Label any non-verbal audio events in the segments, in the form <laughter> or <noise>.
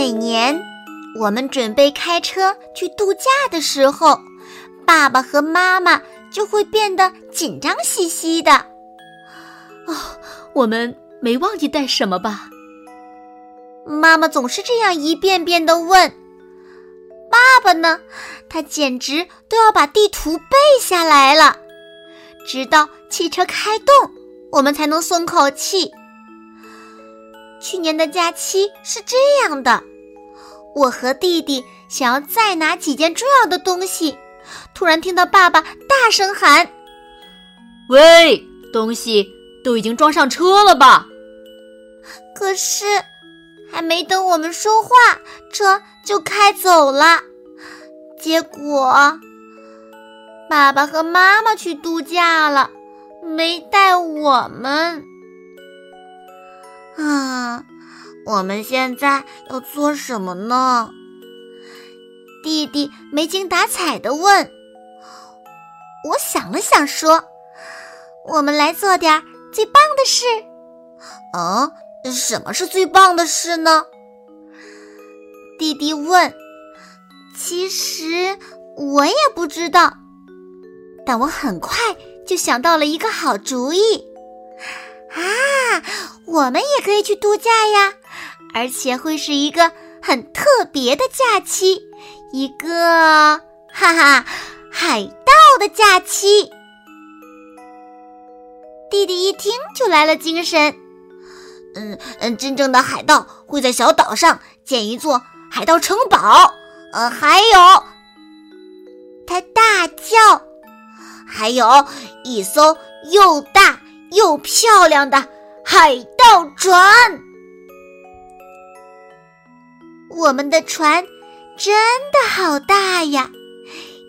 每年，我们准备开车去度假的时候，爸爸和妈妈就会变得紧张兮兮的。哦，我们没忘记带什么吧？妈妈总是这样一遍遍的问。爸爸呢？他简直都要把地图背下来了，直到汽车开动，我们才能松口气。去年的假期是这样的：我和弟弟想要再拿几件重要的东西，突然听到爸爸大声喊：“喂，东西都已经装上车了吧？”可是还没等我们说话，车就开走了。结果爸爸和妈妈去度假了，没带我们。啊，我们现在要做什么呢？弟弟没精打采的问。我想了想，说：“我们来做点最棒的事。”啊，什么是最棒的事呢？弟弟问。其实我也不知道，但我很快就想到了一个好主意。啊，我们也可以去度假呀，而且会是一个很特别的假期，一个 <laughs> 哈哈海盗的假期。弟弟一听就来了精神。嗯嗯，真正的海盗会在小岛上建一座海盗城堡。呃，还有，他大叫，还有一艘又大又漂亮的海盗船。我们的船真的好大呀！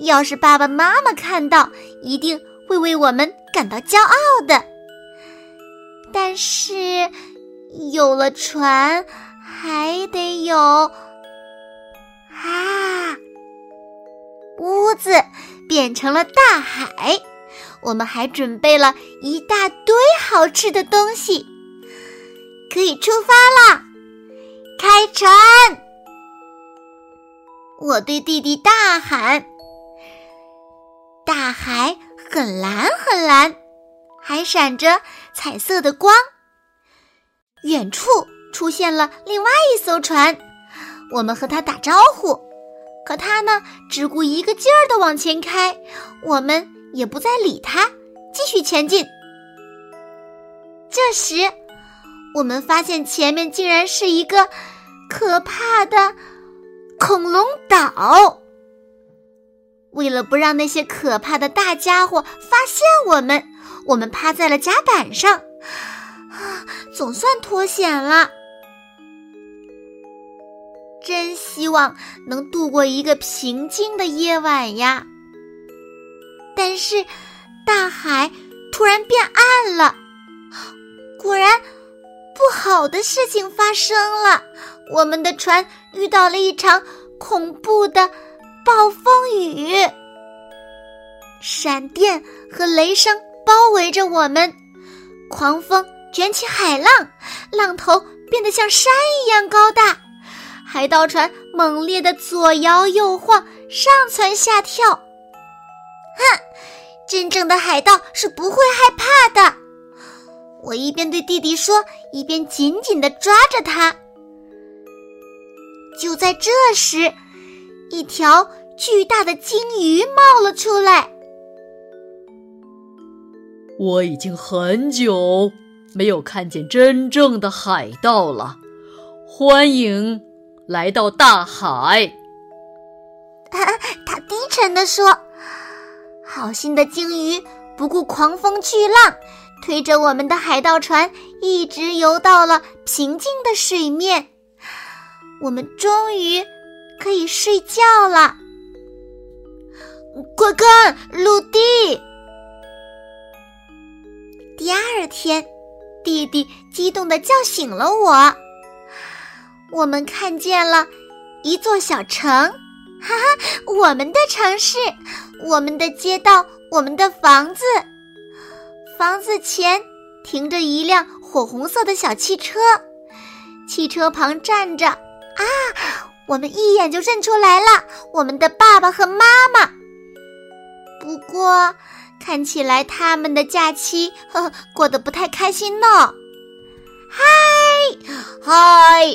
要是爸爸妈妈看到，一定会为我们感到骄傲的。但是，有了船，还得有。啊！屋子变成了大海，我们还准备了一大堆好吃的东西，可以出发啦！开船！我对弟弟大喊：“大海很蓝很蓝，还闪着彩色的光。”远处出现了另外一艘船。我们和他打招呼，可他呢，只顾一个劲儿的往前开，我们也不再理他，继续前进。这时，我们发现前面竟然是一个可怕的恐龙岛。为了不让那些可怕的大家伙发现我们，我们趴在了甲板上，啊，总算脱险了。真希望能度过一个平静的夜晚呀！但是大海突然变暗了，果然不好的事情发生了。我们的船遇到了一场恐怖的暴风雨，闪电和雷声包围着我们，狂风卷起海浪，浪头变得像山一样高大。海盗船猛烈的左摇右晃，上蹿下跳。哼，真正的海盗是不会害怕的。我一边对弟弟说，一边紧紧的抓着他。就在这时，一条巨大的鲸鱼冒了出来。我已经很久没有看见真正的海盗了，欢迎。来到大海，他低沉地说：“好心的鲸鱼不顾狂风巨浪，推着我们的海盗船一直游到了平静的水面，我们终于可以睡觉了。快看，陆地！第二天，弟弟激动的叫醒了我。我们看见了一座小城，哈哈，我们的城市，我们的街道，我们的房子。房子前停着一辆火红色的小汽车，汽车旁站着啊，我们一眼就认出来了，我们的爸爸和妈妈。不过，看起来他们的假期呵呵过得不太开心呢。嗨，嗨，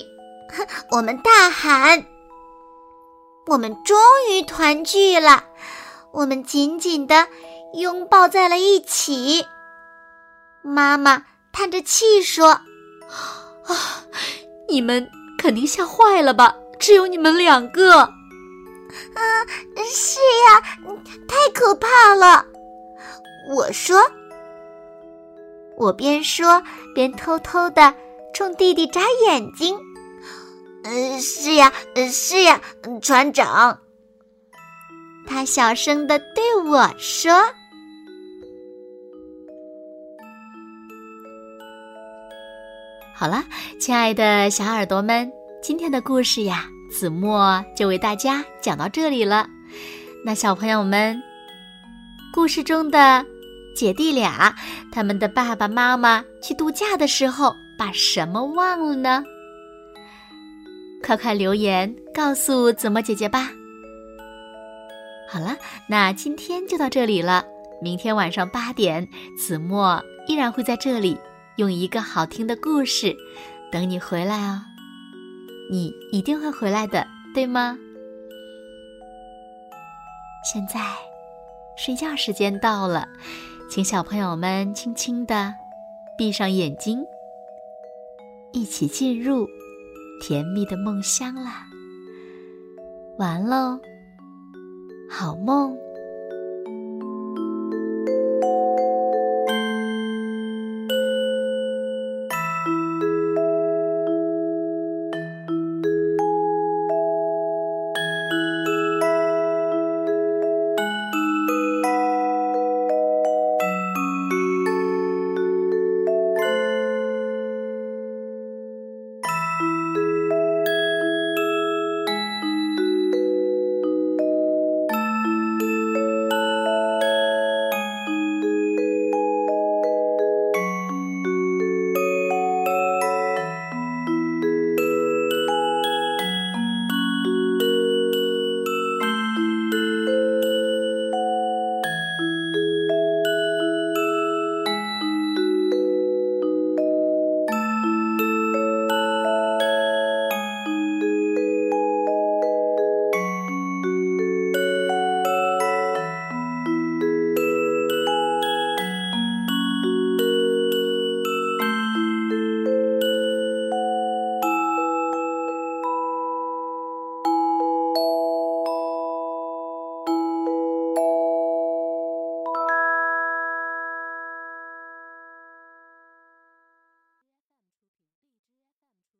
我们大喊，我们终于团聚了，我们紧紧的拥抱在了一起。妈妈叹着气说：“ <gasps> 啊，你们肯定吓坏了吧？只有你们两个。”啊，是呀，太可怕了！我说，我边说边偷偷的冲弟弟眨眼睛。嗯，是呀，是呀，船长。他小声的对我说：“好了，亲爱的小耳朵们，今天的故事呀。”子墨就为大家讲到这里了。那小朋友们，故事中的姐弟俩，他们的爸爸妈妈去度假的时候，把什么忘了呢？快快留言告诉子墨姐姐吧。好了，那今天就到这里了。明天晚上八点，子墨依然会在这里，用一个好听的故事等你回来哦。你一定会回来的，对吗？现在睡觉时间到了，请小朋友们轻轻的闭上眼睛，一起进入甜蜜的梦乡啦！完喽，好梦。